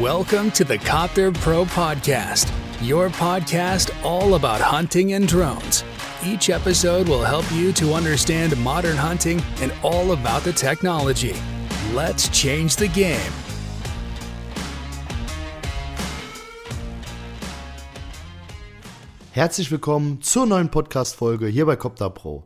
Welcome to the Copter Pro Podcast, your podcast all about hunting and drones. Each episode will help you to understand modern hunting and all about the technology. Let's change the game. Herzlich willkommen zur neuen Podcast-Folge hier bei Copter Pro.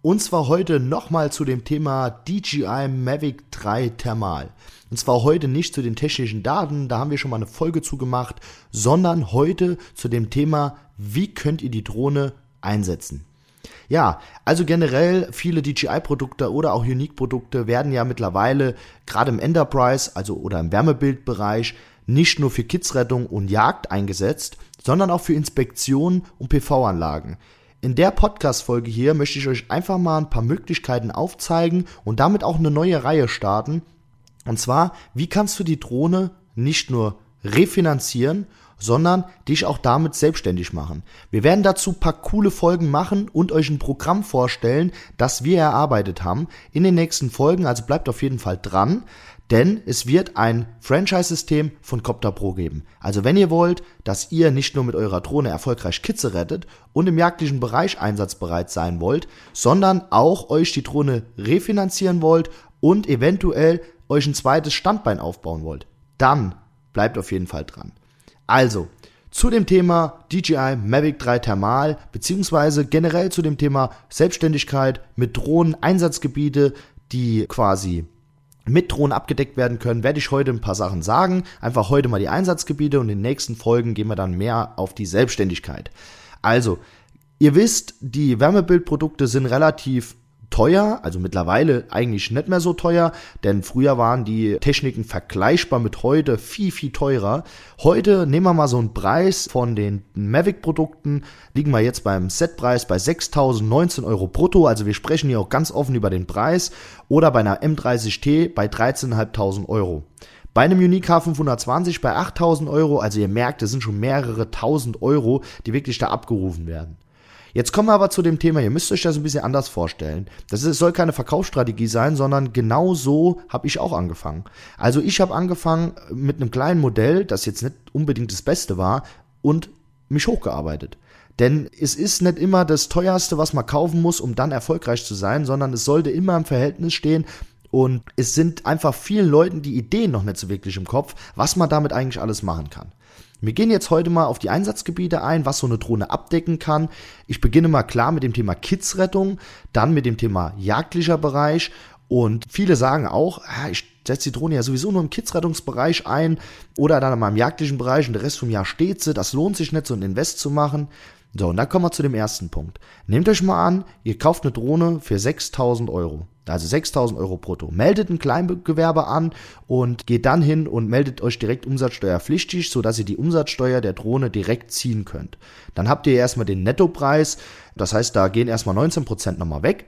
Und zwar heute nochmal zu dem Thema DJI Mavic 3 Thermal. Und zwar heute nicht zu den technischen Daten, da haben wir schon mal eine Folge zu gemacht, sondern heute zu dem Thema, wie könnt ihr die Drohne einsetzen. Ja, also generell viele DJI-Produkte oder auch Unique-Produkte werden ja mittlerweile gerade im Enterprise, also oder im Wärmebildbereich, nicht nur für Kidsrettung und Jagd eingesetzt, sondern auch für Inspektionen und PV-Anlagen. In der Podcast-Folge hier möchte ich euch einfach mal ein paar Möglichkeiten aufzeigen und damit auch eine neue Reihe starten. Und zwar, wie kannst du die Drohne nicht nur refinanzieren, sondern dich auch damit selbstständig machen. Wir werden dazu paar coole Folgen machen und euch ein Programm vorstellen, das wir erarbeitet haben in den nächsten Folgen, also bleibt auf jeden Fall dran denn es wird ein Franchise-System von Copter Pro geben. Also wenn ihr wollt, dass ihr nicht nur mit eurer Drohne erfolgreich Kitze rettet und im jagdlichen Bereich einsatzbereit sein wollt, sondern auch euch die Drohne refinanzieren wollt und eventuell euch ein zweites Standbein aufbauen wollt, dann bleibt auf jeden Fall dran. Also, zu dem Thema DJI Mavic 3 Thermal, beziehungsweise generell zu dem Thema Selbstständigkeit mit Drohnen, Einsatzgebiete, die quasi mit Drohnen abgedeckt werden können, werde ich heute ein paar Sachen sagen. Einfach heute mal die Einsatzgebiete und in den nächsten Folgen gehen wir dann mehr auf die Selbstständigkeit. Also, ihr wisst, die Wärmebildprodukte sind relativ teuer, also mittlerweile eigentlich nicht mehr so teuer, denn früher waren die Techniken vergleichbar mit heute viel, viel teurer. Heute nehmen wir mal so einen Preis von den Mavic-Produkten, liegen wir jetzt beim Setpreis bei 6.019 Euro brutto, also wir sprechen hier auch ganz offen über den Preis, oder bei einer M30T bei 13.500 Euro. Bei einem Unique H520 bei 8000 Euro, also ihr merkt, es sind schon mehrere tausend Euro, die wirklich da abgerufen werden. Jetzt kommen wir aber zu dem Thema, ihr müsst euch das ein bisschen anders vorstellen. Das ist, soll keine Verkaufsstrategie sein, sondern genau so habe ich auch angefangen. Also ich habe angefangen mit einem kleinen Modell, das jetzt nicht unbedingt das Beste war, und mich hochgearbeitet. Denn es ist nicht immer das teuerste, was man kaufen muss, um dann erfolgreich zu sein, sondern es sollte immer im Verhältnis stehen. Und es sind einfach vielen Leuten die Ideen noch nicht so wirklich im Kopf, was man damit eigentlich alles machen kann. Wir gehen jetzt heute mal auf die Einsatzgebiete ein, was so eine Drohne abdecken kann. Ich beginne mal klar mit dem Thema Kidsrettung, dann mit dem Thema jagdlicher Bereich und viele sagen auch, ah, ich setze die Drohne ja sowieso nur im Kidsrettungsbereich ein oder dann in meinem jagdlichen Bereich und der Rest vom Jahr steht sie. Das lohnt sich nicht, so ein Invest zu machen. So, und dann kommen wir zu dem ersten Punkt. Nehmt euch mal an, ihr kauft eine Drohne für 6000 Euro. Also 6000 Euro brutto. Meldet ein Kleingewerbe an und geht dann hin und meldet euch direkt umsatzsteuerpflichtig, sodass ihr die Umsatzsteuer der Drohne direkt ziehen könnt. Dann habt ihr erstmal den Nettopreis. Das heißt, da gehen erstmal 19% nochmal weg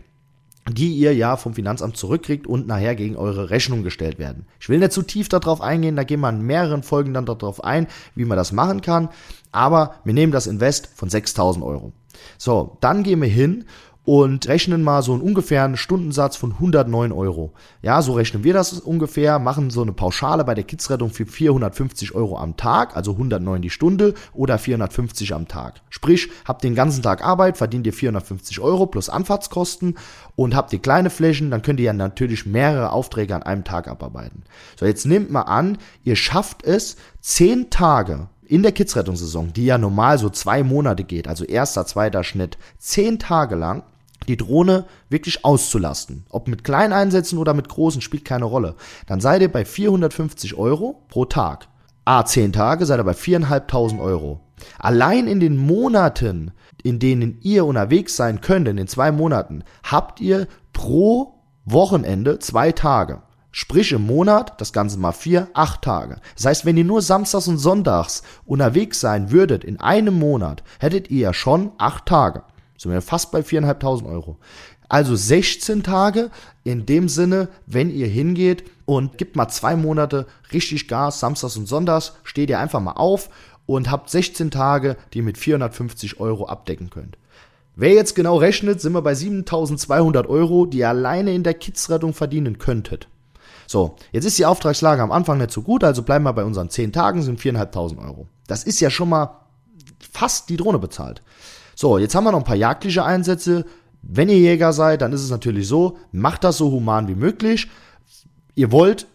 die ihr ja vom Finanzamt zurückkriegt und nachher gegen eure Rechnung gestellt werden. Ich will nicht zu tief darauf eingehen, da gehen wir in mehreren Folgen dann darauf ein, wie man das machen kann, aber wir nehmen das Invest von 6000 Euro. So, dann gehen wir hin und rechnen mal so einen ungefähren Stundensatz von 109 Euro. Ja, so rechnen wir das ungefähr, machen so eine Pauschale bei der Kidsrettung für 450 Euro am Tag, also 109 die Stunde oder 450 am Tag. Sprich, habt den ganzen Tag Arbeit, verdient ihr 450 Euro plus Anfahrtskosten und habt ihr kleine Flächen, dann könnt ihr ja natürlich mehrere Aufträge an einem Tag abarbeiten. So, jetzt nehmt mal an, ihr schafft es, 10 Tage in der Kidsrettungssaison, die ja normal so zwei Monate geht, also erster, zweiter Schnitt, zehn Tage lang die Drohne wirklich auszulasten. Ob mit kleinen Einsätzen oder mit großen, spielt keine Rolle. Dann seid ihr bei 450 Euro pro Tag. A, 10 Tage seid ihr bei 4.500 Euro. Allein in den Monaten, in denen ihr unterwegs sein könnt, in den zwei Monaten, habt ihr pro Wochenende zwei Tage. Sprich im Monat, das Ganze mal vier, acht Tage. Das heißt, wenn ihr nur samstags und sonntags unterwegs sein würdet in einem Monat, hättet ihr ja schon acht Tage. Sind wir fast bei 4.500 Euro. Also 16 Tage in dem Sinne, wenn ihr hingeht und gibt mal zwei Monate richtig Gas, samstags und sonntags, steht ihr einfach mal auf und habt 16 Tage, die ihr mit 450 Euro abdecken könnt. Wer jetzt genau rechnet, sind wir bei 7.200 Euro, die ihr alleine in der Kidsrettung verdienen könntet. So, jetzt ist die Auftragslage am Anfang nicht so gut, also bleiben wir bei unseren 10 Tagen, sind 4.500 Euro. Das ist ja schon mal fast die Drohne bezahlt. So, jetzt haben wir noch ein paar jagdliche Einsätze. Wenn ihr Jäger seid, dann ist es natürlich so, macht das so human wie möglich. Ihr wollt,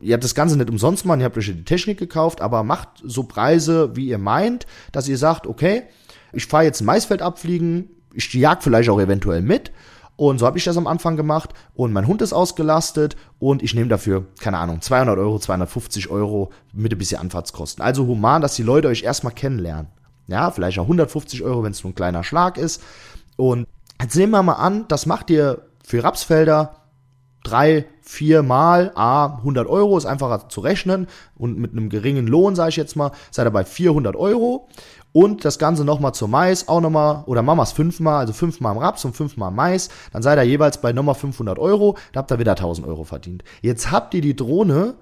ihr habt das Ganze nicht umsonst machen, ihr habt euch die Technik gekauft, aber macht so Preise, wie ihr meint, dass ihr sagt, okay, ich fahre jetzt ein Maisfeld abfliegen, ich jag vielleicht auch eventuell mit und so habe ich das am Anfang gemacht. Und mein Hund ist ausgelastet und ich nehme dafür, keine Ahnung, 200 Euro, 250 Euro mit ein bisschen Anfahrtskosten. Also human, dass die Leute euch erstmal kennenlernen. Ja, vielleicht auch 150 Euro, wenn es nur ein kleiner Schlag ist. Und jetzt nehmen wir mal an, das macht ihr für Rapsfelder drei, vier Mal, a 100 Euro, ist einfacher zu rechnen und mit einem geringen Lohn, sage ich jetzt mal, seid ihr bei 400 Euro und das Ganze nochmal zur Mais, auch nochmal, oder Mamas fünfmal, also fünfmal im Raps und fünfmal im Mais, dann seid ihr jeweils bei nochmal 500 Euro, da habt ihr wieder 1000 Euro verdient. Jetzt habt ihr die Drohne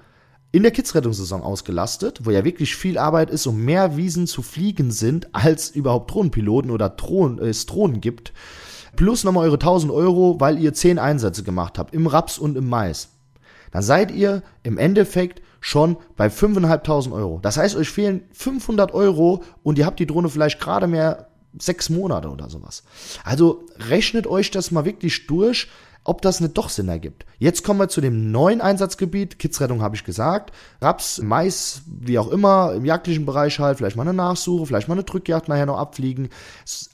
in der Kids-Rettungssaison ausgelastet, wo ja wirklich viel Arbeit ist und mehr Wiesen zu fliegen sind, als überhaupt Drohnenpiloten oder Drohnen, äh, es Drohnen gibt. Plus nochmal eure 1000 Euro, weil ihr 10 Einsätze gemacht habt, im Raps und im Mais. Dann seid ihr im Endeffekt schon bei 5.500 Euro. Das heißt, euch fehlen 500 Euro und ihr habt die Drohne vielleicht gerade mehr sechs Monate oder sowas. Also rechnet euch das mal wirklich durch, ob das nicht doch Sinn ergibt. Jetzt kommen wir zu dem neuen Einsatzgebiet. Kidsrettung habe ich gesagt. Raps, Mais, wie auch immer, im jagdlichen Bereich halt, vielleicht mal eine Nachsuche, vielleicht mal eine Drückjagd nachher noch abfliegen.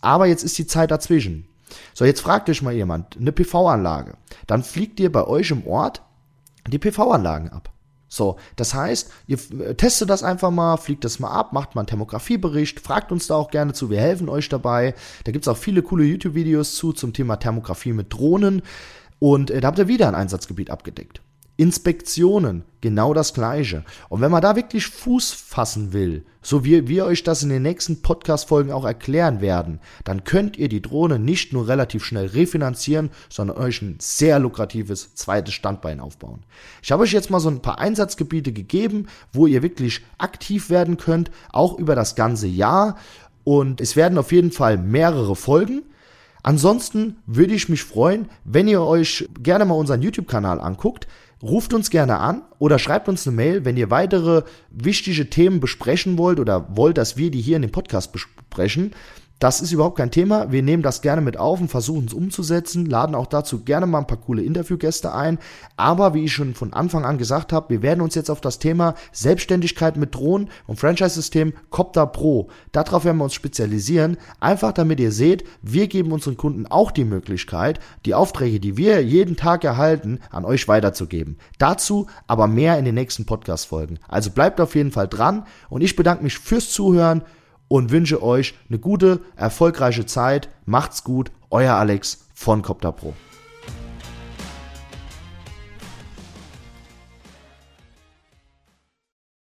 Aber jetzt ist die Zeit dazwischen. So, jetzt fragt euch mal jemand, eine PV-Anlage. Dann fliegt ihr bei euch im Ort die PV-Anlagen ab. So, das heißt, ihr äh, testet das einfach mal, fliegt das mal ab, macht mal einen Thermografiebericht, fragt uns da auch gerne zu, wir helfen euch dabei. Da gibt's auch viele coole YouTube-Videos zu zum Thema Thermografie mit Drohnen und äh, da habt ihr wieder ein Einsatzgebiet abgedeckt. Inspektionen, genau das gleiche. Und wenn man da wirklich Fuß fassen will, so wie wir euch das in den nächsten Podcast-Folgen auch erklären werden, dann könnt ihr die Drohne nicht nur relativ schnell refinanzieren, sondern euch ein sehr lukratives zweites Standbein aufbauen. Ich habe euch jetzt mal so ein paar Einsatzgebiete gegeben, wo ihr wirklich aktiv werden könnt, auch über das ganze Jahr. Und es werden auf jeden Fall mehrere Folgen. Ansonsten würde ich mich freuen, wenn ihr euch gerne mal unseren YouTube-Kanal anguckt. Ruft uns gerne an oder schreibt uns eine Mail, wenn ihr weitere wichtige Themen besprechen wollt oder wollt, dass wir die hier in dem Podcast besprechen. Das ist überhaupt kein Thema. Wir nehmen das gerne mit auf und versuchen es umzusetzen, laden auch dazu gerne mal ein paar coole Interviewgäste ein. Aber wie ich schon von Anfang an gesagt habe, wir werden uns jetzt auf das Thema Selbstständigkeit mit Drohnen und Franchise-System Copter Pro, darauf werden wir uns spezialisieren. Einfach damit ihr seht, wir geben unseren Kunden auch die Möglichkeit, die Aufträge, die wir jeden Tag erhalten, an euch weiterzugeben. Dazu aber mehr in den nächsten Podcast-Folgen. Also bleibt auf jeden Fall dran und ich bedanke mich fürs Zuhören und wünsche euch eine gute, erfolgreiche Zeit. Macht's gut, euer Alex von Copter Pro.